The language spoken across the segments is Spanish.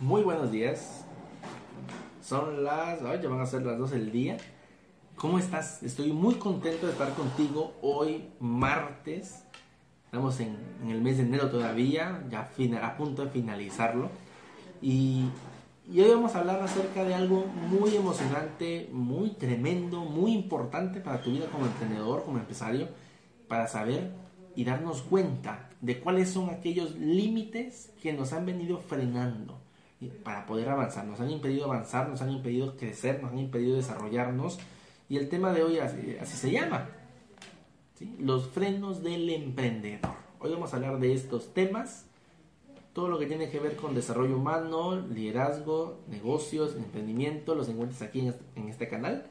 Muy buenos días. Son las. Ay, ya van a ser las 12 del día. ¿Cómo estás? Estoy muy contento de estar contigo hoy, martes. Estamos en, en el mes de enero todavía, ya a punto de finalizarlo. Y, y hoy vamos a hablar acerca de algo muy emocionante, muy tremendo, muy importante para tu vida como emprendedor, como empresario, para saber y darnos cuenta de cuáles son aquellos límites que nos han venido frenando para poder avanzar. Nos han impedido avanzar, nos han impedido crecer, nos han impedido desarrollarnos. Y el tema de hoy así, se llama. Los frenos del emprendedor. Hoy vamos a hablar de estos temas. Todo lo que tiene que ver con desarrollo humano, liderazgo, negocios, emprendimiento, los encuentras aquí en este, en este canal.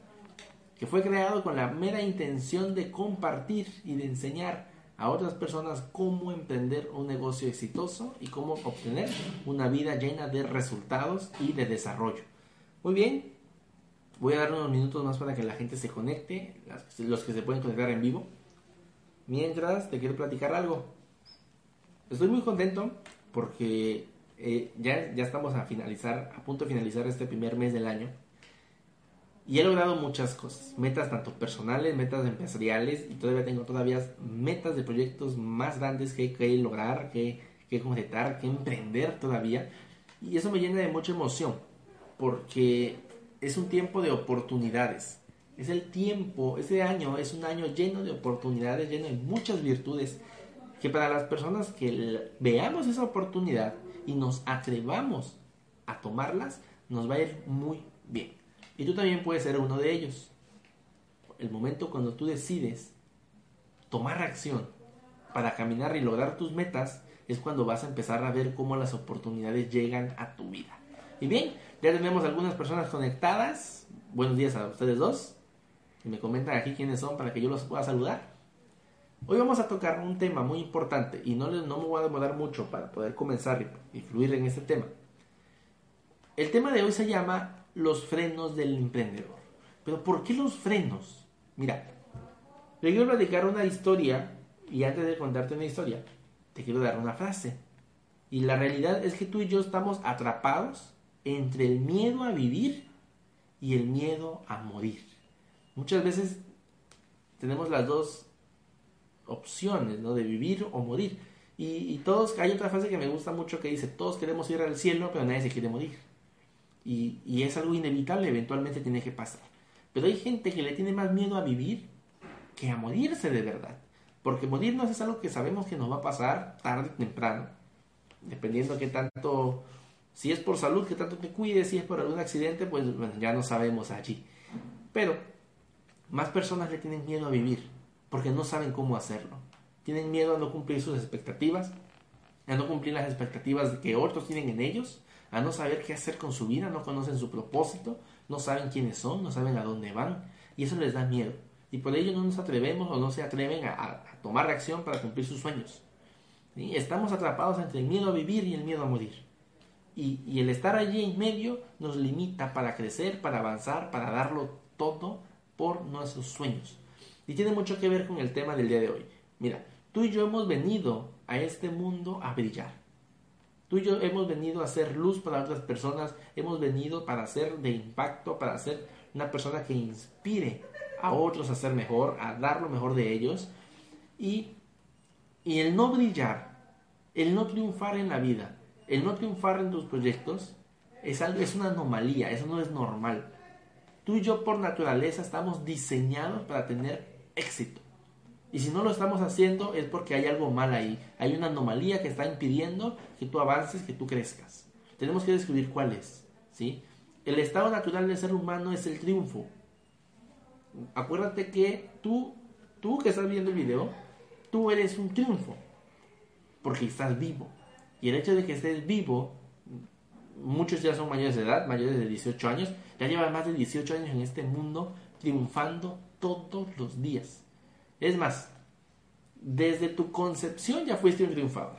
Que fue creado con la mera intención de compartir y de enseñar a otras personas cómo emprender un negocio exitoso y cómo obtener una vida llena de resultados y de desarrollo. Muy bien, voy a dar unos minutos más para que la gente se conecte, los que se pueden conectar en vivo. Mientras te quiero platicar algo. Estoy muy contento porque eh, ya, ya estamos a finalizar, a punto de finalizar este primer mes del año y he logrado muchas cosas, metas tanto personales, metas empresariales y todavía tengo todavía metas de proyectos más grandes que, que lograr, que, que concretar, que emprender todavía. Y eso me llena de mucha emoción porque es un tiempo de oportunidades. Es el tiempo, ese año es un año lleno de oportunidades, lleno de muchas virtudes, que para las personas que veamos esa oportunidad y nos atrevamos a tomarlas, nos va a ir muy bien. Y tú también puedes ser uno de ellos. El momento cuando tú decides tomar acción para caminar y lograr tus metas es cuando vas a empezar a ver cómo las oportunidades llegan a tu vida. Y bien, ya tenemos algunas personas conectadas. Buenos días a ustedes dos. Y me comentan aquí quiénes son para que yo los pueda saludar. Hoy vamos a tocar un tema muy importante y no, no me voy a demorar mucho para poder comenzar y fluir en este tema. El tema de hoy se llama los frenos del emprendedor. Pero ¿por qué los frenos? Mira, te quiero platicar una historia y antes de contarte una historia, te quiero dar una frase. Y la realidad es que tú y yo estamos atrapados entre el miedo a vivir y el miedo a morir. Muchas veces tenemos las dos opciones, ¿no? De vivir o morir. Y, y, todos, hay otra frase que me gusta mucho que dice, todos queremos ir al cielo, pero nadie se quiere morir y, es algo inevitable, eventualmente tiene que pasar. Pero hay gente que le tiene más miedo a vivir que a morirse de verdad. Porque morirnos es algo que sabemos que nos va a pasar tarde o temprano. Dependiendo qué tanto, si es por salud, que tanto te cuides, si es por algún accidente, pues ya no sabemos allí. Pero más personas le tienen miedo a vivir porque no saben cómo hacerlo. Tienen miedo a no cumplir sus expectativas, a no cumplir las expectativas que otros tienen en ellos a no saber qué hacer con su vida, no conocen su propósito, no saben quiénes son, no saben a dónde van y eso les da miedo. Y por ello no nos atrevemos o no se atreven a, tomar acción para cumplir sus sueños. y Estamos atrapados entre el miedo a vivir y el miedo a morir. Y, y el estar allí en medio nos limita para crecer, para avanzar, para darlo todo por nuestros sueños. Y tiene mucho que ver con el tema del día de hoy. Mira, tú y yo hemos venido a este mundo a brillar. Tú y yo hemos venido a hacer luz para otras personas, hemos venido para ser de impacto, para ser una persona que inspire a otros a ser mejor, a dar lo mejor de ellos. Y, y el no brillar, el no triunfar en la vida, el no triunfar en tus proyectos, es, algo, es una anomalía, eso no es normal. Tú y yo por naturaleza estamos diseñados para tener éxito. Y si no lo estamos haciendo es porque hay algo mal ahí. Hay una anomalía que está impidiendo que tú avances, que tú crezcas. Tenemos que descubrir cuál es. ¿sí? El estado natural del ser humano es el triunfo. Acuérdate que tú, tú que estás viendo el video, tú eres un triunfo. Porque estás vivo. Y el hecho de que estés vivo, muchos ya son mayores de edad, mayores de 18 años, ya llevan más de 18 años en este mundo triunfando todos los días. Es más, desde tu concepción ya fuiste un triunfador.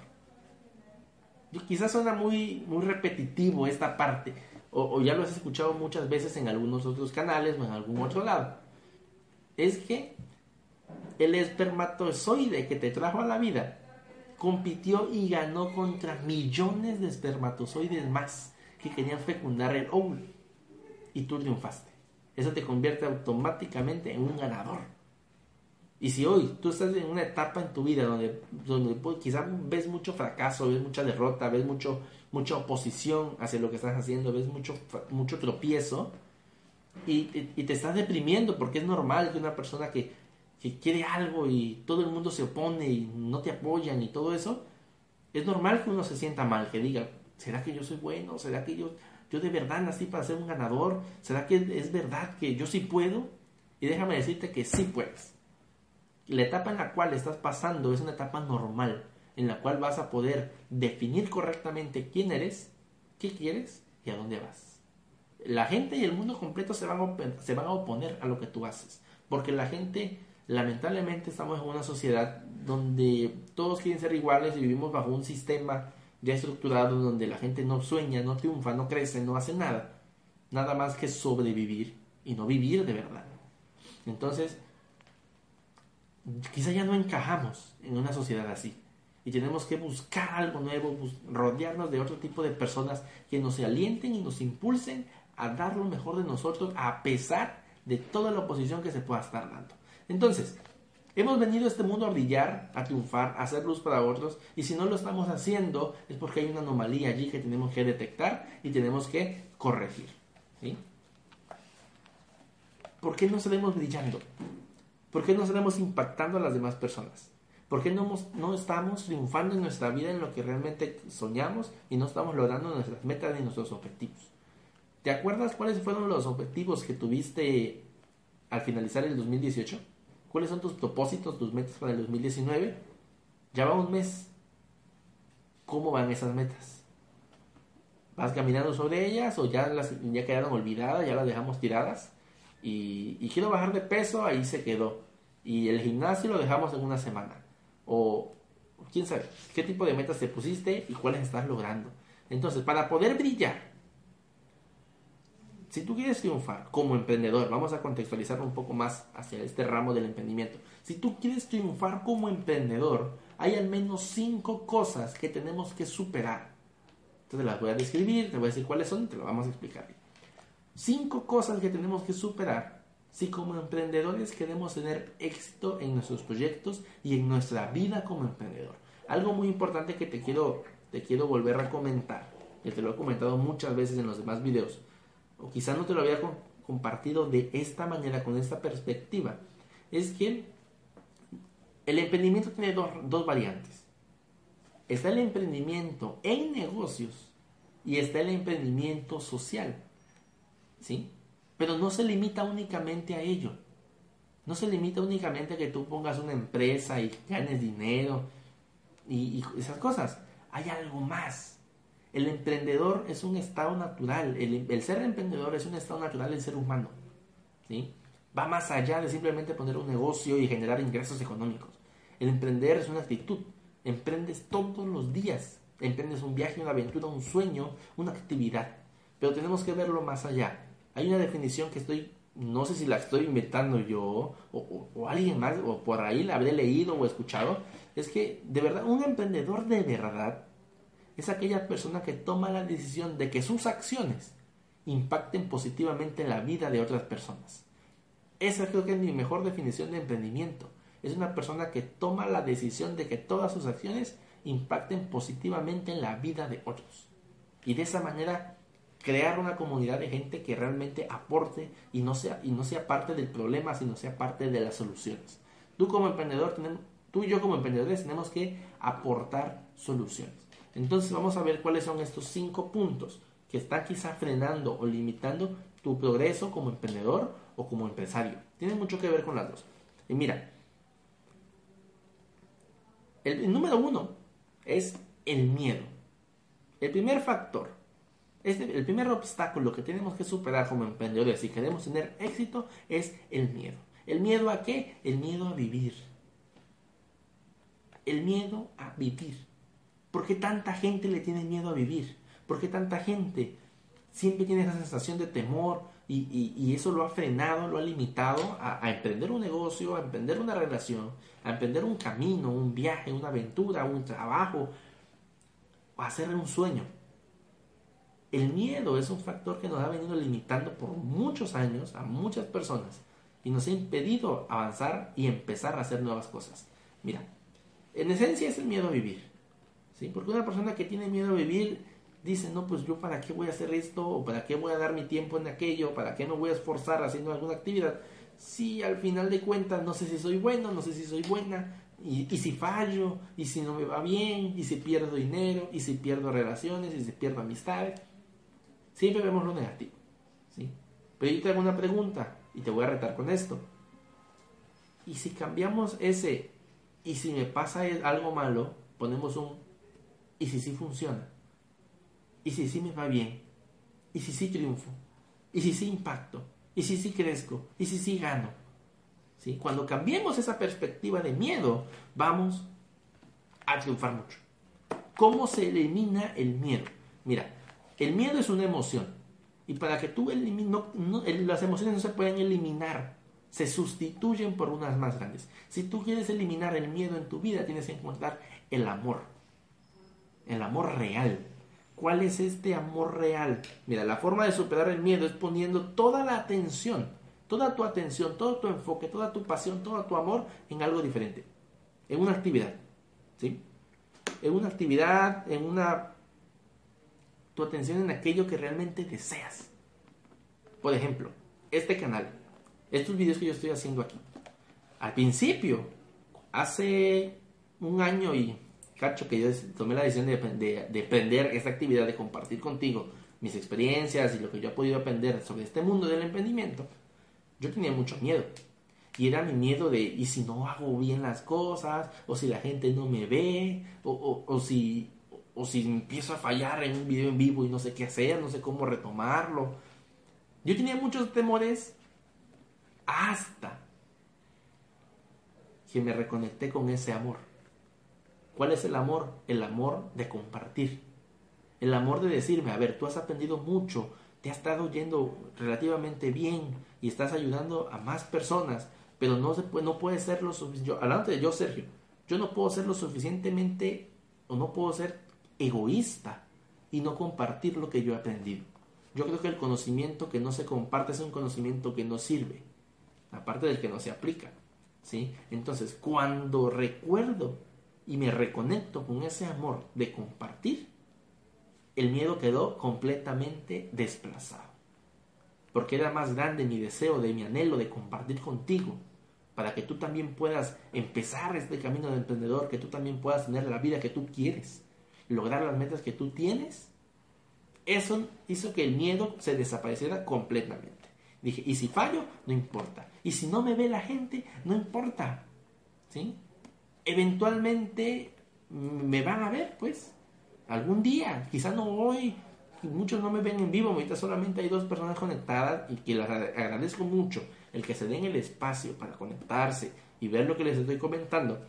Y quizás suena muy, muy repetitivo esta parte, o, ya lo has escuchado muchas veces en algunos otros canales o en algún otro lado. Es que el espermatozoide que te trajo a la vida compitió y ganó contra millones de espermatozoides más que querían fecundar el óvulo y tú triunfaste. Eso te convierte automáticamente en un ganador. Y si hoy tú estás en una etapa en tu vida donde, donde quizás ves mucho fracaso, ves mucha derrota, ves mucho, mucha oposición hacia lo que estás haciendo, ves mucho, mucho tropiezo y, y te estás deprimiendo porque es normal que una persona que, que quiere algo y todo el mundo se opone y no te apoyan y todo eso, es normal que uno se sienta mal, que diga, ¿será que yo soy bueno? ¿Será que yo, yo de verdad nací para ser un ganador? ¿Será que es verdad que yo sí puedo? Y déjame decirte que sí puedes. La etapa en la cual estás pasando es una etapa normal, en la cual vas a poder definir correctamente quién eres, qué quieres y a dónde vas. La gente y el mundo completo se van a, se van a oponer a lo que tú haces, porque la gente, lamentablemente, estamos en una sociedad donde todos quieren ser iguales y vivimos bajo un sistema ya estructurado donde la gente no sueña, no triunfa, no crece, no hace nada, nada más que sobrevivir y no vivir de verdad. Entonces, quizá ya no encajamos en una sociedad así. Y tenemos que buscar algo nuevo, rodearnos de otro tipo de personas que nos alienten y nos impulsen a dar lo mejor de nosotros a pesar de toda la oposición que se pueda estar dando. Entonces, hemos venido a este mundo a brillar, a triunfar, a hacer luz para otros, y si no lo estamos haciendo es porque hay una anomalía allí que tenemos que detectar y tenemos que corregir. ¿Por qué no salimos brillando? ¿Por qué no estaremos impactando a las demás personas? ¿Por qué no, no estamos triunfando en nuestra vida en lo que realmente soñamos y no estamos logrando nuestras metas y nuestros objetivos? ¿Te acuerdas cuáles fueron los objetivos que tuviste al finalizar el 2018? ¿Cuáles son tus propósitos, tus metas para el 2019? Ya va un mes. ¿Cómo van esas metas? ¿Vas caminando sobre ellas o ya, las, ya quedaron olvidadas, ya las dejamos tiradas? Y, y quiero bajar de peso, ahí se quedó y el gimnasio lo dejamos en una semana. O quién sabe, qué tipo de metas te pusiste y cuáles estás logrando. Entonces, para poder brillar, si tú quieres triunfar como emprendedor, vamos a contextualizar un poco más hacia este ramo del emprendimiento. Si tú quieres triunfar como emprendedor, hay al menos cinco cosas que tenemos que superar. Entonces las voy a describir, te voy a decir cuáles son y te lo vamos a explicar. Cinco cosas que tenemos que superar si como emprendedores queremos tener éxito en nuestros proyectos y en nuestra vida como emprendedor. Algo muy importante que te quiero, te quiero volver a comentar, que te lo he comentado muchas veces en los demás videos, o quizá no te lo había compartido de esta manera, con esta perspectiva, es que el emprendimiento tiene dos, dos variantes. Está el emprendimiento en negocios y está el emprendimiento social. ¿Sí? Pero no se limita únicamente a ello. No se limita únicamente a que tú pongas una empresa y ganes dinero y, esas cosas. Hay algo más. El emprendedor es un estado natural. El, ser emprendedor es un estado natural del ser humano. ¿sí? Va más allá de simplemente poner un negocio y generar ingresos económicos. El emprender es una actitud. Emprendes todos los días. Emprendes un viaje, una aventura, un sueño, una actividad. Pero tenemos que verlo más allá. Hay una definición que estoy, no sé si la estoy inventando yo o, alguien más, o por ahí la habré leído o escuchado, es que de verdad, un emprendedor de verdad es aquella persona que toma la decisión de que sus acciones impacten positivamente en la vida de otras personas. Esa creo que es mi mejor definición de emprendimiento. Es una persona que toma la decisión de que todas sus acciones impacten positivamente en la vida de otros. Y de esa manera crear una comunidad de gente que realmente aporte y no sea, y no sea parte del problema, sino sea parte de las soluciones. Tú como emprendedor, tú y yo como emprendedores tenemos que aportar soluciones. Entonces vamos a ver cuáles son estos cinco puntos que están quizá frenando o limitando tu progreso como emprendedor o como empresario. Tiene mucho que ver con las dos. Y mira, el número uno es el miedo. El primer factor el primer obstáculo que tenemos que superar como emprendedores si queremos tener éxito es el miedo. ¿El miedo a qué? El miedo a vivir. El miedo a vivir. ¿Por qué tanta gente le tiene miedo a vivir? ¿Por qué tanta gente siempre tiene esa sensación de temor y, eso lo ha frenado, lo ha limitado a, a, emprender un negocio, a emprender una relación, a emprender un camino, un viaje, una aventura, un trabajo, a hacer un sueño? El miedo es un factor que nos ha venido limitando por muchos años a muchas personas y nos ha impedido avanzar y empezar a hacer nuevas cosas. Mira, en esencia es el miedo a vivir. ¿sí? Porque una persona que tiene miedo a vivir dice, no, pues yo para qué voy a hacer esto, o para qué voy a dar mi tiempo en aquello, para qué me voy a esforzar haciendo alguna actividad, si al final de cuentas no sé si soy bueno, no sé si soy buena, y, y, si fallo, y si no me va bien, y si pierdo dinero, y si pierdo relaciones, y si pierdo amistades. Siempre vemos lo negativo. ¿sí? Pero yo te hago una pregunta, y te voy a retar con esto. Y si cambiamos ese, y si me pasa algo malo, ponemos un, y si sí funciona. ¿Y si sí me va bien? ¿Y si sí triunfo? ¿Y si sí impacto? ¿Y si sí crezco? ¿Y si sí gano? ¿Sí? Cuando cambiemos esa perspectiva de miedo, vamos a triunfar mucho. ¿Cómo se elimina el miedo? Mira, el miedo es una emoción. Y para que tú elimines, las emociones no se pueden eliminar, se sustituyen por unas más grandes. Si tú quieres eliminar el miedo en tu vida, tienes que encontrar el amor. El amor real. ¿Cuál es este amor real? Mira, la forma de superar el miedo es poniendo toda la atención, toda tu atención, todo tu enfoque, toda tu pasión, todo tu amor en algo diferente, en una actividad, ¿sí? En una actividad, en una tu atención en aquello que realmente deseas. Por ejemplo, este canal, estos videos que yo estoy haciendo aquí. Al principio, hace un año y cacho que yo tomé la decisión de, de, de aprender esta actividad, de compartir contigo mis experiencias y lo que yo he podido aprender sobre este mundo del emprendimiento, yo tenía mucho miedo. Y era mi miedo de, ¿y si no hago bien las cosas? ¿O si la gente no me ve? ¿O, o, si, o si empiezo a fallar en un video en vivo y no sé qué hacer, no sé cómo retomarlo? Yo tenía muchos temores hasta que me reconecté con ese amor ¿Cuál es el amor? El amor de compartir. El amor de decirme, a ver, tú has aprendido mucho, te ha estado yendo relativamente bien y estás ayudando a más personas, pero no, se puede, no puede ser lo suficiente. Adelante de yo, Sergio, yo no puedo ser lo suficientemente o no puedo ser egoísta y no compartir lo que yo he aprendido. Yo creo que el conocimiento que no se comparte es un conocimiento que no sirve, aparte del que no se aplica. ¿sí? Entonces, cuando recuerdo y me reconecto con ese amor de compartir, el miedo quedó completamente desplazado. Porque era más grande mi deseo, de mi anhelo de compartir contigo, para que tú también puedas empezar este camino de emprendedor, que tú también puedas tener la vida que tú quieres, lograr las metas que tú tienes. Eso hizo que el miedo se desapareciera completamente. Dije, y si fallo, no importa. Y si no me ve la gente, no importa. ¿Sí? eventualmente me van a ver, pues, algún día, quizás no hoy, muchos no me ven en vivo, ahorita solamente hay dos personas conectadas y que les agradezco mucho el que se den el espacio para conectarse y ver lo que les estoy comentando.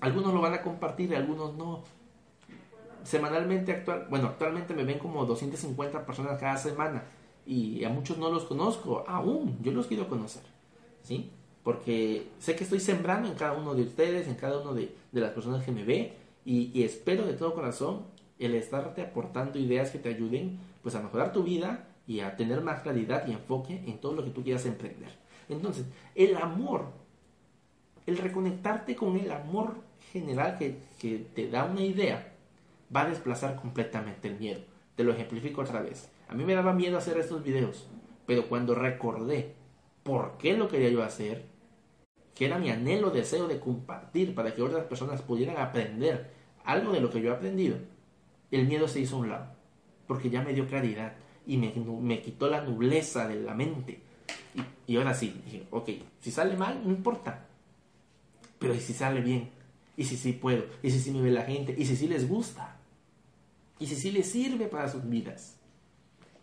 Algunos lo van a compartir, algunos no. Semanalmente, actual, bueno, actualmente me ven como 250 personas cada semana y a muchos no los conozco aún, yo los quiero conocer, ¿sí? porque sé que estoy sembrando en cada uno de ustedes, en cada uno de, las personas que me ve y, espero de todo corazón el estarte aportando ideas que te ayuden pues a mejorar tu vida y a tener más claridad y enfoque en todo lo que tú quieras emprender. Entonces, el amor, el reconectarte con el amor general que, que te da una idea, va a desplazar completamente el miedo. Te lo ejemplifico otra vez. A mí me daba miedo hacer estos videos, pero cuando recordé por qué lo quería yo hacer, que era mi anhelo, deseo de compartir para que otras personas pudieran aprender algo de lo que yo he aprendido, el miedo se hizo a un lado, porque ya me dio claridad y me, me quitó la nubleza de la mente. Y, ahora sí, dije, ok, si sale mal, no importa, pero ¿y si sale bien? ¿Y si sí puedo? ¿Y si sí me ve la gente? ¿Y si sí les gusta? ¿Y si sí les sirve para sus vidas?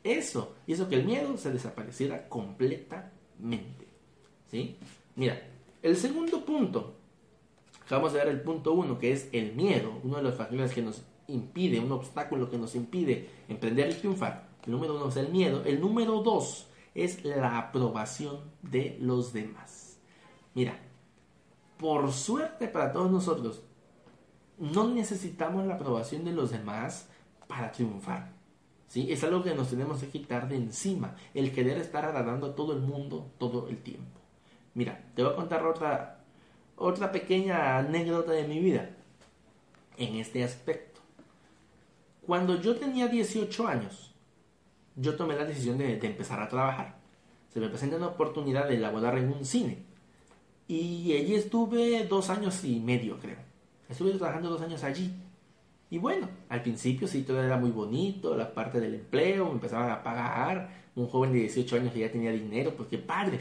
Eso hizo que el miedo se desapareciera completamente. ¿Sí? Mira, el segundo punto, vamos a ver el punto uno, que es el miedo, uno de los factores que nos impide, un obstáculo que nos impide emprender y triunfar. El número uno es el miedo. El número dos es la aprobación de los demás. Mira, por suerte para todos nosotros, no necesitamos la aprobación de los demás para triunfar. ¿sí? Es algo que nos tenemos que quitar de encima, el querer estar agradando a todo el mundo todo el tiempo. Mira, te voy a contar otra, otra pequeña anécdota de mi vida en este aspecto. Cuando yo tenía 18 años, yo tomé la decisión de, empezar a trabajar. Se me presentó una oportunidad de laborar en un cine. Y allí estuve dos años y medio, creo. Estuve trabajando dos años allí. Y bueno, al principio sí todo era muy bonito, la parte del empleo, me empezaban a pagar, un joven de 18 años que ya tenía dinero, pues qué padre.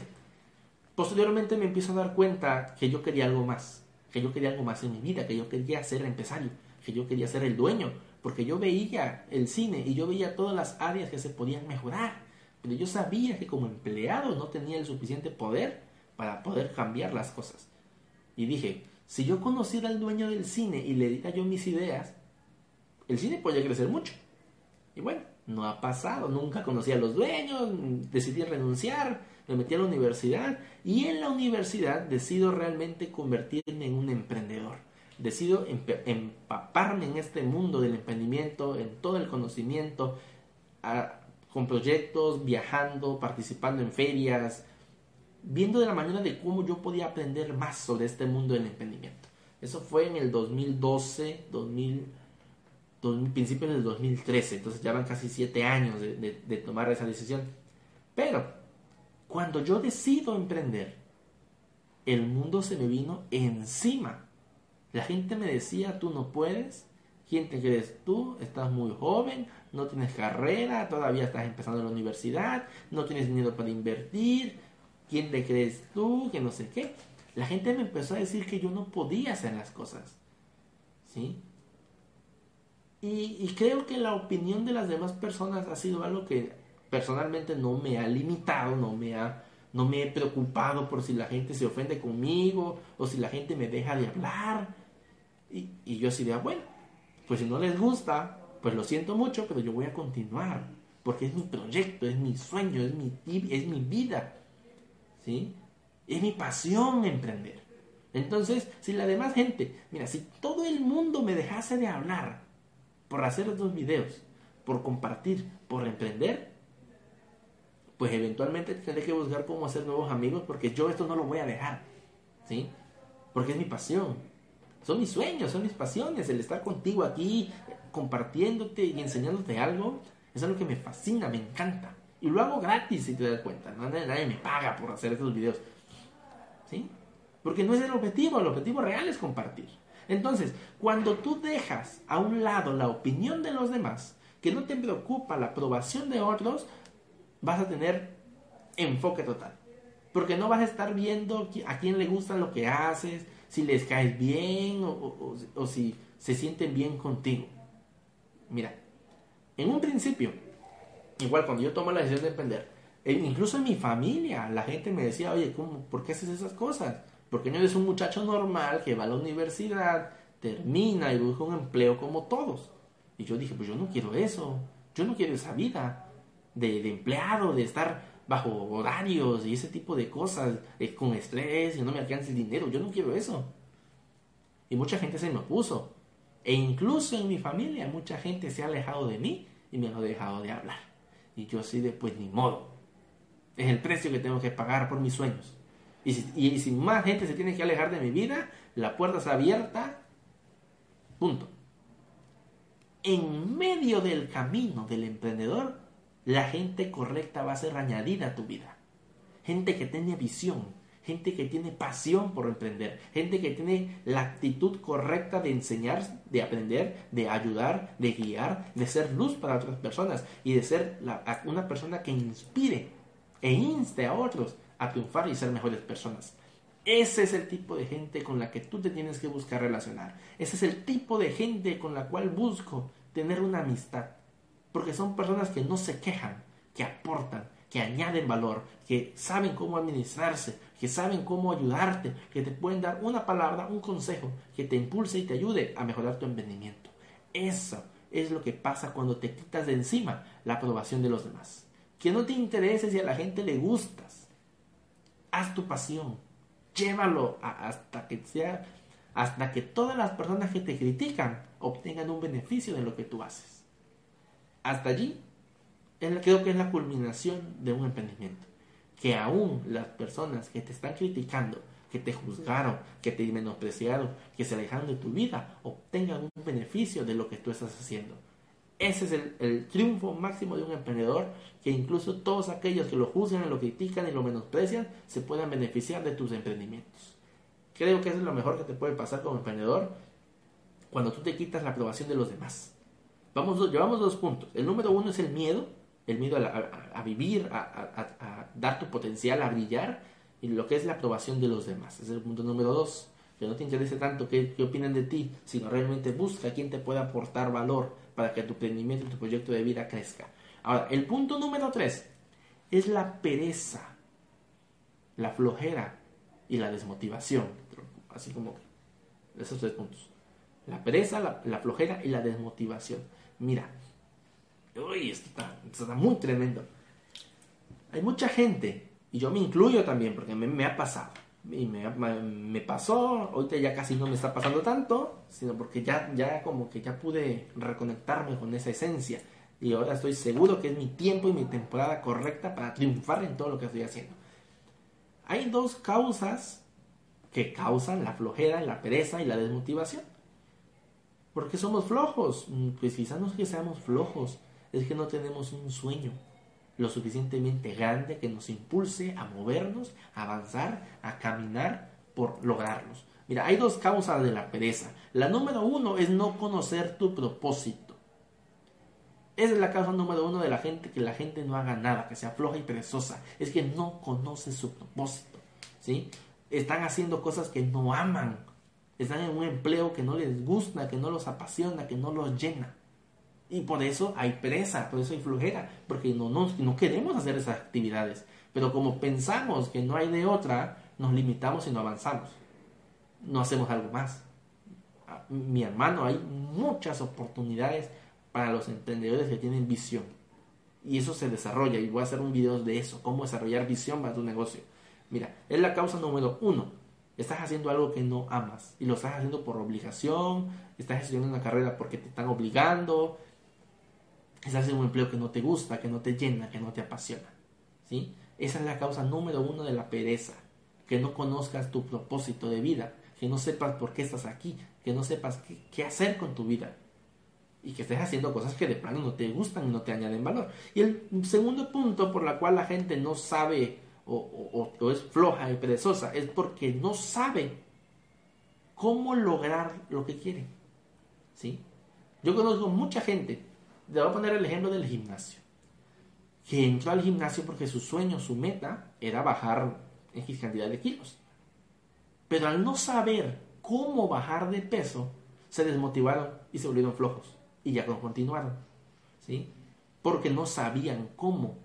Posteriormente me empiezo a dar cuenta que yo quería algo más, que yo quería algo más en mi vida, que yo quería ser empresario, que yo quería ser el dueño, porque yo veía el cine y yo veía todas las áreas que se podían mejorar, pero yo sabía que como empleado no tenía el suficiente poder para poder cambiar las cosas. Y dije, si yo conociera al dueño del cine y le diera yo mis ideas, el cine podía crecer mucho. Y bueno, no ha pasado, nunca conocí a los dueños, decidí renunciar, me metí a la universidad y en la universidad decido realmente convertirme en un emprendedor. Decido empaparme en este mundo del emprendimiento, en todo el conocimiento, con proyectos, viajando, participando en ferias, viendo de la manera de cómo yo podía aprender más sobre este mundo del emprendimiento. Eso fue en el 2012, 2000, principios del 2013, entonces ya van casi siete años de tomar esa decisión. Pero cuando yo decido emprender, el mundo se me vino encima. La gente me decía, tú no puedes. ¿Quién te crees tú? Estás muy joven, no tienes carrera, todavía estás empezando la universidad, no tienes dinero para invertir. ¿Quién te crees tú? Que no sé qué. La gente me empezó a decir que yo no podía hacer las cosas. ¿Sí? Y, creo que la opinión de las demás personas ha sido algo que personalmente no me ha limitado, no me ha no me he preocupado por si la gente se ofende conmigo o si la gente me deja de hablar. Y, yo diría, bueno, pues si no les gusta, pues lo siento mucho, pero yo voy a continuar. Porque es mi proyecto, es mi sueño, es mi, es mi vida. ¿Sí? Es mi pasión emprender. Entonces, si la demás gente, mira, si todo el mundo me dejase de hablar por hacer estos videos, por compartir, por emprender, pues eventualmente tendré que buscar cómo hacer nuevos amigos porque yo esto no lo voy a dejar, ¿sí? Porque es mi pasión, son mis sueños, son mis pasiones, el estar contigo aquí, compartiéndote y enseñándote algo, es algo que me fascina, me encanta. Y lo hago gratis, si te das cuenta, nadie, me paga por hacer estos videos, ¿sí? Porque no es el objetivo, el objetivo real es compartir. Entonces, cuando tú dejas a un lado la opinión de los demás, que no te preocupa la aprobación de otros, vas a tener enfoque total. Porque no vas a estar viendo a quién le gusta lo que haces, si les caes bien o, si se sienten bien contigo. Mira, en un principio, igual cuando yo tomo la decisión de emprender, e incluso en mi familia, la gente me decía, oye, ¿cómo, ¿por qué haces esas cosas? Porque no eres un muchacho normal que va a la universidad, termina y busca un empleo como todos. Y yo dije, pues yo no quiero eso, yo no quiero esa vida de, empleado, de estar bajo horarios y ese tipo de cosas, eh, con estrés y no me alcanza el dinero. Yo no quiero eso. Y mucha gente se me opuso. E incluso en mi familia mucha gente se ha alejado de mí y me ha dejado de hablar. Y yo así de, pues ni modo. Es el precio que tengo que pagar por mis sueños. Y si, más gente se tiene que alejar de mi vida, la puerta está abierta. Punto. En medio del camino del emprendedor la gente correcta va a ser añadida a tu vida. Gente que tiene visión, gente que tiene pasión por emprender, gente que tiene la actitud correcta de enseñar, de aprender, de ayudar, de guiar, de ser luz para otras personas y de ser una persona que inspire e inste a otros a triunfar y ser mejores personas. Ese es el tipo de gente con la que tú te tienes que buscar relacionar. Ese es el tipo de gente con la cual busco tener una amistad. Porque son personas que no se quejan, que aportan, que añaden valor, que saben cómo administrarse, que saben cómo ayudarte, que te pueden dar una palabra, un consejo que te impulse y te ayude a mejorar tu emprendimiento. Eso es lo que pasa cuando te quitas de encima la aprobación de los demás. Que no te interese si a la gente le gustas. Haz tu pasión. Llévalo hasta que sea hasta que todas las personas que te critican obtengan un beneficio de lo que tú haces. Hasta allí creo que es la culminación de un emprendimiento. Que aún las personas que te están criticando, que te juzgaron, que te menospreciaron, que se alejaron de tu vida, obtengan un beneficio de lo que tú estás haciendo. Ese es el, triunfo máximo de un emprendedor, que incluso todos aquellos que lo juzgan, lo critican y lo menosprecian, se puedan beneficiar de tus emprendimientos. Creo que eso es lo mejor que te puede pasar como emprendedor cuando tú te quitas la aprobación de los demás. Vamos, llevamos dos puntos. El número uno es el miedo, el miedo a, vivir, a, dar tu potencial, a brillar, y lo que es la aprobación de los demás. Ese es el punto número dos. Que no te interese tanto qué, opinan de ti, sino realmente busca quien te pueda aportar valor para que tu emprendimiento y tu proyecto de vida crezca. Ahora, el punto número tres es la pereza, la flojera y la desmotivación. Así como esos tres puntos. La pereza, la, flojera y la desmotivación. Mira, uy, esto está, muy tremendo. Hay mucha gente, y yo me incluyo también, porque me ha pasado y me, me, pasó, ahorita ya casi no me está pasando tanto, sino porque ya, ya como que ya pude reconectarme con esa esencia y ahora estoy seguro que es mi tiempo y mi temporada correcta para triunfar en todo lo que estoy haciendo. Hay dos causas que causan la flojera, la pereza y la desmotivación. Porque somos flojos. Pues quizás no es que seamos flojos, es que no tenemos un sueño, lo suficientemente grande que nos impulse a movernos, a avanzar, a caminar por lograrlos. Mira, hay dos causas de la pereza. La número uno es no conocer tu propósito. Esa es la causa número uno de la gente, que la gente no haga nada, que sea floja y perezosa. Es que no conoce su propósito. ¿sí? Están haciendo cosas que no aman. Están en un empleo que no les gusta, que no los apasiona, que no los llena. Y por eso hay presa, por eso hay flujera, porque no, no, no queremos hacer esas actividades. Pero como pensamos que no hay de otra, nos limitamos y no avanzamos. No hacemos algo más. Ah, mi hermano, hay muchas oportunidades para los emprendedores que tienen visión. Y eso se desarrolla. Y voy a hacer un video de eso, cómo desarrollar visión para tu negocio. Mira, es la causa número uno. Estás haciendo algo que no amas y lo estás haciendo por obligación, estás estudiando una carrera porque te están obligando, Estás en un empleo que no te gusta, que no te llena, que no te apasiona. ¿sí? Esa es la causa número uno de la pereza. Que no conozcas tu propósito de vida, que no sepas por qué estás aquí, que no sepas qué, hacer con tu vida. Y que estés haciendo cosas que de plano no te gustan y no te añaden valor. Y el segundo punto por la cual la gente no sabe o, o es floja y perezosa es porque no sabe cómo lograr lo que quiere. ¿sí? Yo conozco mucha gente le voy a poner el ejemplo del gimnasio. Que entró al gimnasio porque su sueño, su meta, era bajar X cantidad de kilos. Pero al no saber cómo bajar de peso, se desmotivaron y se volvieron flojos. Y ya no continuaron. ¿Sí? Porque no sabían cómo.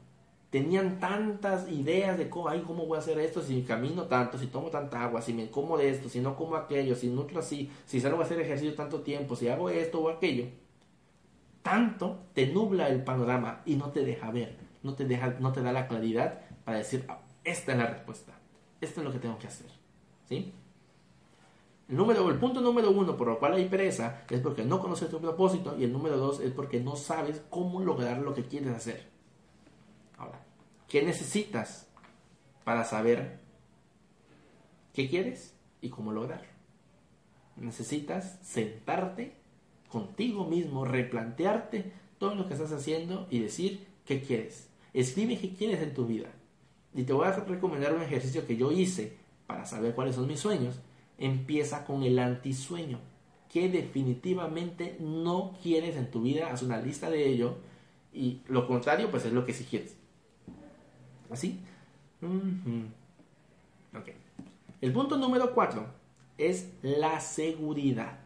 Tenían tantas ideas de cómo, ay, cómo voy a hacer esto si camino tanto, si tomo tanta agua, si me como de esto, si no como aquello, si nutro así, si salgo a hacer ejercicio tanto tiempo, si hago esto o aquello tanto te nubla el panorama y no te deja ver, no te, deja, no te da la claridad para decir, ah, esta es la respuesta, esto es lo que tengo que hacer. ¿Sí? El, número, el punto número uno por el cual hay pereza es porque no conoces tu propósito y el número dos es porque no sabes cómo lograr lo que quieres hacer. Ahora, ¿qué necesitas para saber qué quieres y cómo lograr? Necesitas sentarte contigo mismo, replantearte todo lo que estás haciendo y decir qué quieres. Escribe qué quieres en tu vida. Y te voy a recomendar un ejercicio que yo hice para saber cuáles son mis sueños. Empieza con el antisueño. Que definitivamente no quieres en tu vida. Haz una lista de ello. Y lo contrario, pues es lo que sí quieres. ¿Así? El punto número cuatro es la seguridad.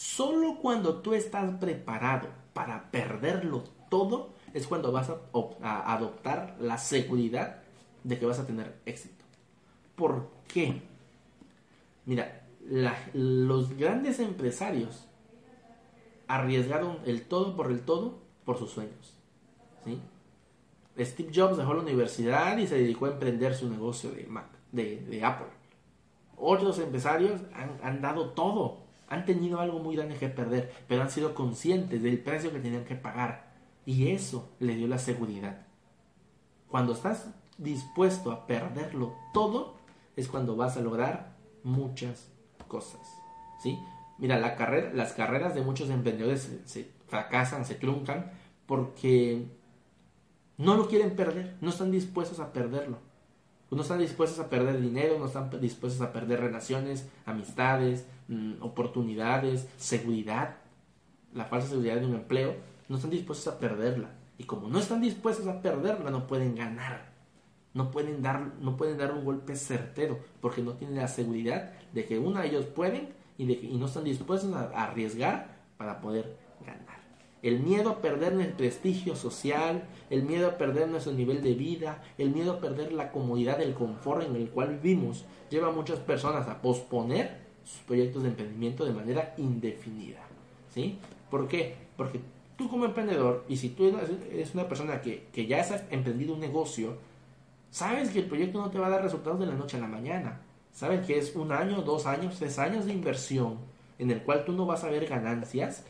Solo cuando tú estás preparado para perderlo todo es cuando vas a, adoptar la seguridad de que vas a tener éxito. ¿Por qué? Mira, los grandes empresarios arriesgaron el todo por el todo por sus sueños. Steve Jobs dejó la universidad y se dedicó a emprender su negocio de, Mac, de, Apple. Otros empresarios han dado todo han tenido algo muy grande que perder, pero han sido conscientes del precio que tenían que pagar. Y eso le dio la seguridad. Cuando estás dispuesto a perderlo todo, es cuando vas a lograr muchas cosas. ¿sí? Mira, la carrera, las carreras de muchos emprendedores se, fracasan, se truncan, porque no lo quieren perder, no están dispuestos a perderlo. No están dispuestos a perder dinero, no están dispuestos a perder relaciones, amistades, mm, oportunidades, seguridad, la falsa seguridad de un empleo. No están dispuestos a perderla. Y como no están dispuestos a perderla, no pueden ganar. No pueden dar, no pueden dar un golpe certero porque no tienen la seguridad de que de ellos pueden y, y no están dispuestos a, arriesgar para poder ganar. El miedo a perder el prestigio social, el miedo a perder nuestro nivel de vida, el miedo a perder la comodidad del confort en el cual vivimos, lleva a muchas personas a posponer sus proyectos de emprendimiento de manera indefinida. ¿Sí? ¿Por qué? Porque tú como emprendedor, y si tú eres una persona que, que ya has emprendido un negocio, sabes que el proyecto no te va a dar resultados de la noche a la mañana. Sabes que es un año, dos años, tres años de inversión en el cual tú no vas a ver ganancias.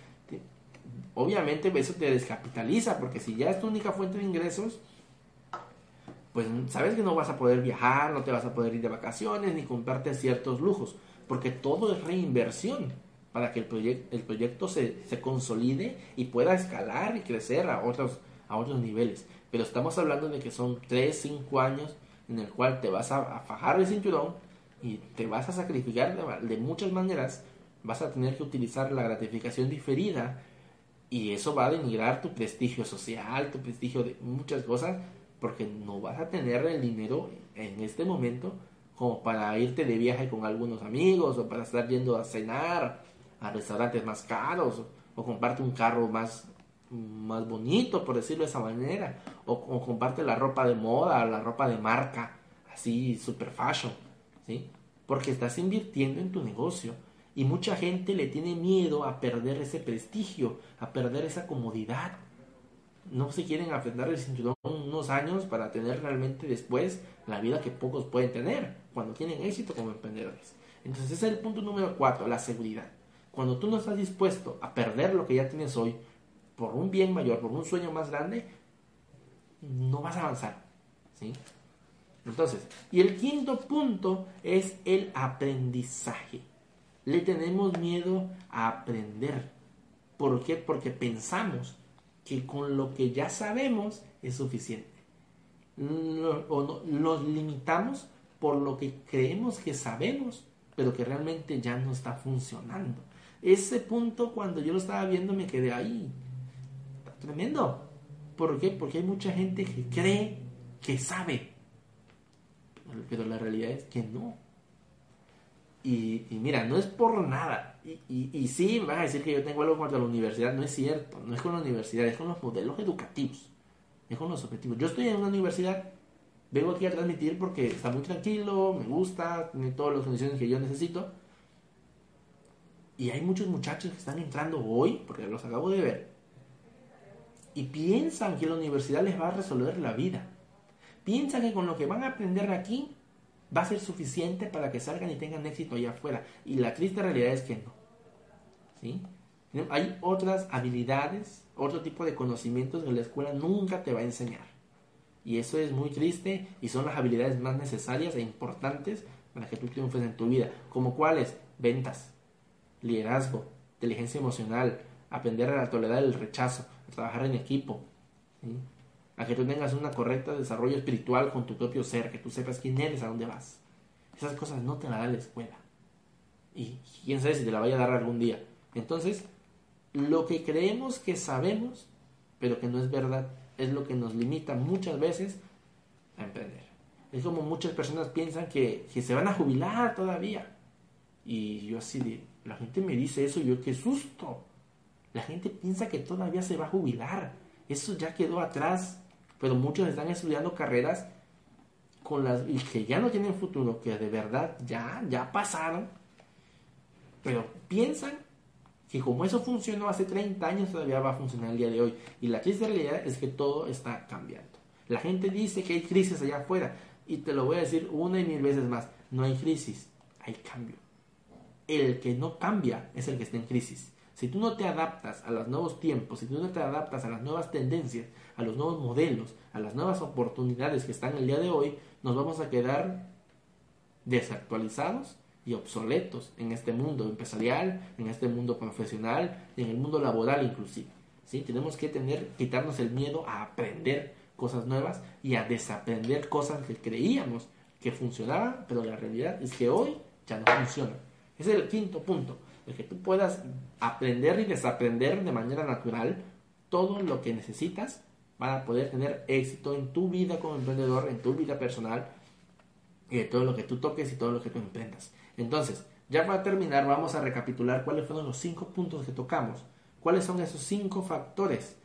Obviamente eso te descapitaliza porque si ya es tu única fuente de ingresos, pues sabes que no vas a poder viajar, no te vas a poder ir de vacaciones ni comprarte ciertos lujos, porque todo es reinversión para que el, el proyecto se, se, consolide y pueda escalar y crecer a otros, a otros niveles. Pero estamos hablando de que son 3, 5 años en el cual te vas a, fajar el cinturón y te vas a sacrificar de, muchas maneras. Vas a tener que utilizar la gratificación diferida y eso va a denigrar tu prestigio social, tu prestigio de muchas cosas, porque no vas a tener el dinero en este momento como para irte de viaje con algunos amigos o para estar yendo a cenar a restaurantes más caros o comprarte un carro más más bonito, por decirlo de esa manera, o, comparte la ropa de moda, la ropa de marca, así super fashion, ¿sí? Porque estás invirtiendo en tu negocio y mucha gente le tiene miedo a perder ese prestigio, a perder esa comodidad. No se quieren afrontar el cinturón unos años para tener realmente después la vida que pocos pueden tener cuando tienen éxito como emprendedores. Entonces ese es el punto número cuatro, la seguridad. Cuando tú no estás dispuesto a perder lo que ya tienes hoy, por un bien mayor, por un sueño más grande, no vas a avanzar. ¿sí? Entonces, y el quinto punto es el aprendizaje. Le tenemos miedo a aprender. ¿Por qué? Porque pensamos que con lo que ya sabemos es suficiente. o nos limitamos por lo que creemos que sabemos, pero que realmente ya no está funcionando. Ese punto cuando yo lo estaba viendo me quedé ahí Tremendo. ¿Por qué? Porque hay mucha gente que cree que sabe. Pero la realidad es que no. Y, mira, no es por nada. Y, y, sí, van a decir que yo tengo algo contra la universidad. No es cierto. No es con la universidad, es con los modelos educativos. Es con los objetivos. Yo estoy en una universidad. Vengo aquí a transmitir porque está muy tranquilo, me gusta, tiene todas las condiciones que yo necesito. Y hay muchos muchachos que están entrando hoy, porque los acabo de ver, y piensan que la universidad les va a resolver la vida. Piensan que con lo que van a aprender aquí va a ser suficiente para que salgan y tengan éxito allá afuera. Y la triste realidad es que no. ¿Sí? Hay otras habilidades, otro tipo de conocimientos que la escuela nunca te va a enseñar. Y eso es muy triste y son las habilidades más necesarias e importantes para que tú triunfes en tu vida. Como cuáles? Ventas, liderazgo, inteligencia emocional, aprender a tolerar el rechazo, trabajar en equipo, a que tú tengas una correcta desarrollo espiritual con tu propio ser, que tú sepas quién eres, a dónde vas. Esas cosas no te las da la escuela. Y quién sabe si te la vaya a dar algún día. Entonces, lo que creemos que sabemos, pero que no es verdad, es lo que nos limita muchas veces a emprender. Es como muchas personas piensan que, que se van a jubilar todavía. Y yo así la gente me dice eso y yo qué susto. La gente piensa que todavía se va a jubilar. Eso ya quedó atrás. Pero muchos están estudiando carreras con las que ya no tienen futuro, que de verdad ya, ya pasaron. Pero piensan que como eso funcionó hace 30 años, todavía va a funcionar el día de hoy. Y la triste realidad es que todo está cambiando. La gente dice que hay crisis allá afuera. Y te lo voy a decir una y mil veces más. No hay crisis, hay cambio. El que no cambia es el que está en crisis. Si tú no te adaptas a los nuevos tiempos, si tú no te adaptas a las nuevas tendencias, a los nuevos modelos, a las nuevas oportunidades que están el día de hoy, nos vamos a quedar desactualizados y obsoletos en este mundo empresarial, en este mundo profesional, en el mundo laboral inclusive. ¿sí? Tenemos que tener, quitarnos el miedo a aprender cosas nuevas y a desaprender cosas que creíamos que funcionaban, pero la realidad es que hoy ya no funcionan. Ese es el quinto punto que tú puedas aprender y desaprender de manera natural todo lo que necesitas para poder tener éxito en tu vida como emprendedor, en tu vida personal, y de todo lo que tú toques y todo lo que tú emprendas. Entonces, ya para terminar, vamos a recapitular cuáles fueron los cinco puntos que tocamos. ¿Cuáles son esos cinco factores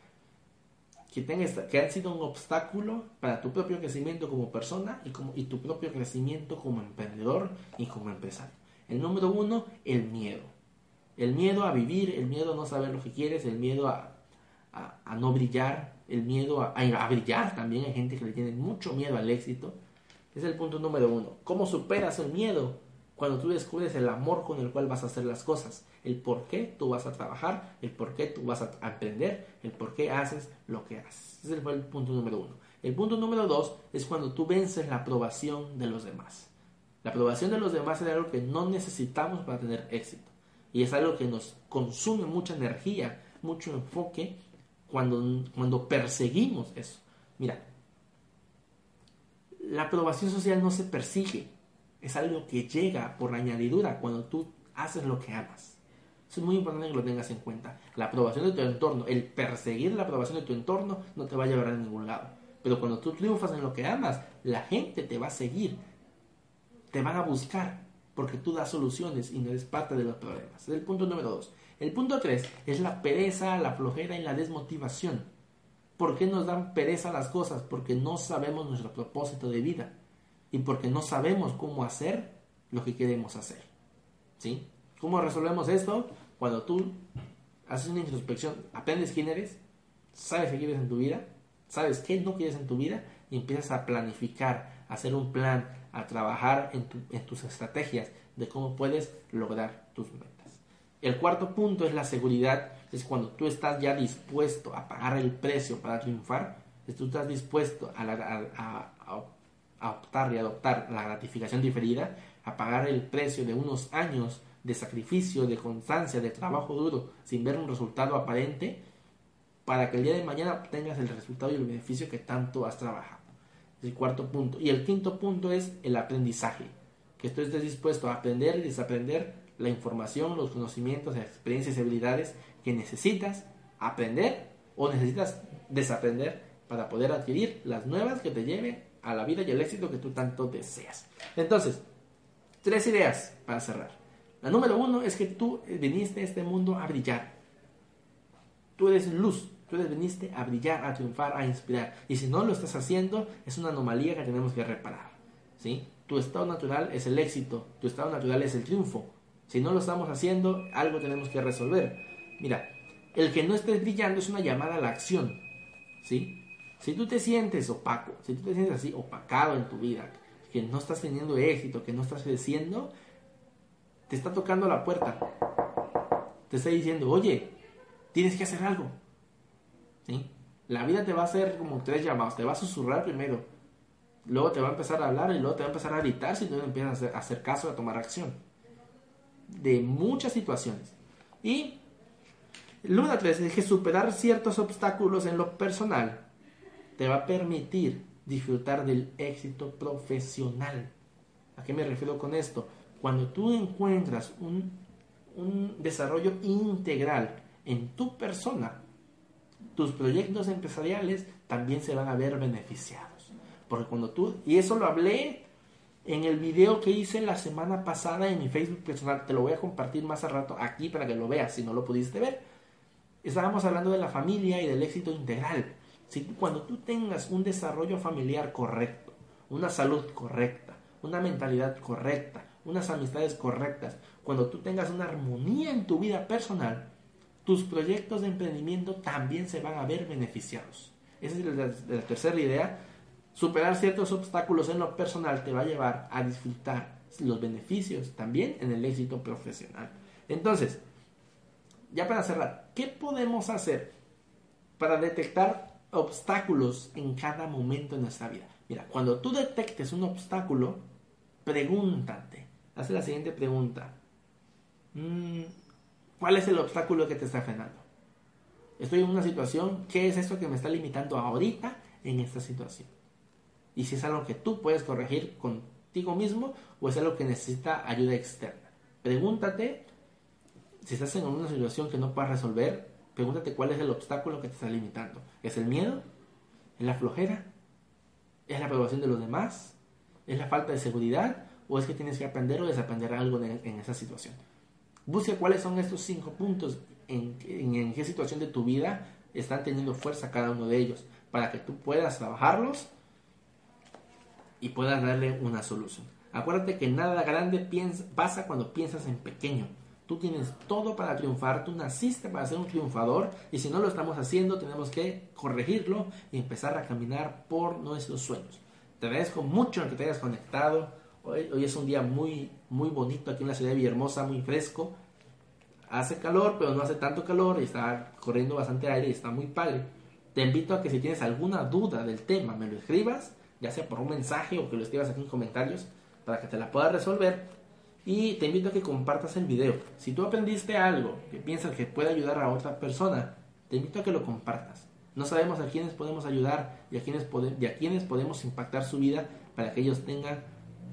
que, que han sido un obstáculo para tu propio crecimiento como persona y, como, y tu propio crecimiento como emprendedor y como empresario? El número uno, el miedo. El miedo a vivir, el miedo a no saber lo que quieres, el miedo a, no brillar, el miedo a, a, brillar también. Hay gente que le tiene mucho miedo al éxito. Es el punto número uno. ¿Cómo superas el miedo? Cuando tú descubres el amor con el cual vas a hacer las cosas, el por qué tú vas a trabajar, el por qué tú vas a aprender, el por qué haces lo que haces. Ese fue el punto número uno. El punto número dos es cuando tú vences la aprobación de los demás. La aprobación de los demás es algo que no necesitamos para tener éxito. Y es algo que nos consume mucha energía, mucho enfoque cuando, cuando perseguimos eso. Mira, la aprobación social no se persigue, es algo que llega por añadidura cuando tú haces lo que amas. es muy importante que lo tengas en cuenta. La aprobación de tu entorno, el perseguir la aprobación de tu entorno no te va a llevar a ningún lado. Pero cuando tú triunfas en lo que amas, la gente te va a seguir, te van a buscar porque tú das soluciones y no eres parte de los problemas. Es el punto número dos. El punto tres es la pereza, la flojera y la desmotivación. ¿Por qué nos dan pereza las cosas? Porque no sabemos nuestro propósito de vida y porque no sabemos cómo hacer lo que queremos hacer. ¿Sí? ¿Cómo resolvemos esto? Cuando tú haces una introspección, aprendes quién eres, sabes qué quieres en tu vida, sabes qué no quieres en tu vida y empiezas a planificar, a hacer un plan, a trabajar en, tus estrategias de cómo puedes lograr tus metas. El cuarto punto es la seguridad, es cuando tú estás ya dispuesto a pagar el precio para triunfar, es tú estás dispuesto a, a optar y adoptar la gratificación diferida, a pagar el precio de unos años de sacrificio, de constancia, de trabajo duro, sin ver un resultado aparente, para que el día de mañana tengas el resultado y el beneficio que tanto has trabajado el cuarto punto. Y el quinto punto es el aprendizaje. Que tú estés dispuesto a aprender y desaprender la información, los conocimientos, experiencias y habilidades que necesitas aprender o necesitas desaprender para poder adquirir las nuevas que te lleven a la vida y el éxito que tú tanto deseas. Entonces, tres ideas para cerrar. La número uno es que tú viniste a este mundo a brillar. Tú eres luz, Tú viniste a brillar, a triunfar, a inspirar. Y si no lo estás haciendo, es una anomalía que tenemos que reparar. ¿sí? Tu estado natural es el éxito, tu estado natural es el triunfo. Si no lo estamos haciendo, algo tenemos que resolver. Mira, el que no estés brillando es una llamada a la acción. ¿sí? Si tú te sientes opaco, si tú te sientes así opacado en tu vida, que no estás teniendo éxito, que no estás creciendo, te está tocando la puerta. Te está diciendo, oye, tienes que hacer algo la vida te va a hacer como tres llamados, te va a susurrar primero, luego te va a empezar a hablar y luego te va a empezar a gritar si tú no empiezas a hacer, caso, a tomar acción. De muchas situaciones. Y Luna 3 es que superar ciertos obstáculos en lo personal te va a permitir disfrutar del éxito profesional. ¿A qué me refiero con esto? Cuando tú encuentras un, un desarrollo integral en tu persona, tus proyectos empresariales también se van a ver beneficiados. Porque cuando tú, y eso lo hablé en el video que hice la semana pasada en mi Facebook personal, te lo voy a compartir más a rato aquí para que lo veas si no lo pudiste ver. Estábamos hablando de la familia y del éxito integral. Si cuando tú tengas un desarrollo familiar correcto, una salud correcta, una mentalidad correcta, unas amistades correctas, cuando tú tengas una armonía en tu vida personal, tus proyectos de emprendimiento también se van a ver beneficiados. Esa es la, tercera idea. Superar ciertos obstáculos en lo personal te va a llevar a disfrutar los beneficios también en el éxito profesional. Entonces, ya para cerrar, ¿qué podemos hacer para detectar obstáculos en cada momento de nuestra vida? Mira, cuando tú detectes un obstáculo, pregúntate, haz la siguiente pregunta. Mm, ¿Cuál es el obstáculo que te está frenando? Estoy en una situación, ¿qué es esto que me está limitando ahorita en esta situación? Y si es algo que tú puedes corregir contigo mismo o es algo que necesita ayuda externa. Pregúntate, si estás en una situación que no puedas resolver, pregúntate cuál es el obstáculo que te está limitando. ¿Es el miedo? ¿Es la flojera? ¿Es la aprobación de los demás? ¿Es la falta de seguridad? ¿O es que tienes que aprender o desaprender algo en esa situación? Busca cuáles son estos cinco puntos, en, en, qué situación de tu vida están teniendo fuerza cada uno de ellos, para que tú puedas trabajarlos y puedas darle una solución. Acuérdate que nada grande pasa cuando piensas en pequeño. Tú tienes todo para triunfar, tú naciste para ser un triunfador y si no lo estamos haciendo tenemos que corregirlo y empezar a caminar por nuestros sueños. Te agradezco mucho que te hayas conectado. Hoy, hoy, es un día muy, muy bonito aquí en la ciudad de Villahermosa, muy fresco. Hace calor, pero no hace tanto calor y está corriendo bastante aire y está muy padre. Te invito a que si tienes alguna duda del tema, me lo escribas, ya sea por un mensaje o que lo escribas aquí en comentarios, para que te la pueda resolver. Y te invito a que compartas el video. Si tú aprendiste algo que piensas que puede ayudar a otra persona, te invito a que lo compartas. No sabemos a quiénes podemos ayudar y a quiénes, y a quiénes podemos impactar su vida para que ellos tengan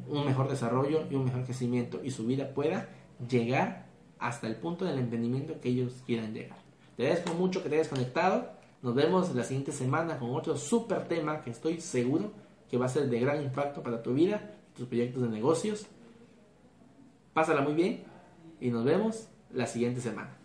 un mejor desarrollo y un mejor crecimiento y su vida pueda llegar hasta el punto del emprendimiento que ellos quieran llegar. Te agradezco mucho que te hayas conectado. Nos vemos la siguiente semana con otro super tema que estoy seguro que va a ser de gran impacto para tu vida, tus proyectos de negocios. Pásala muy bien y nos vemos la siguiente semana.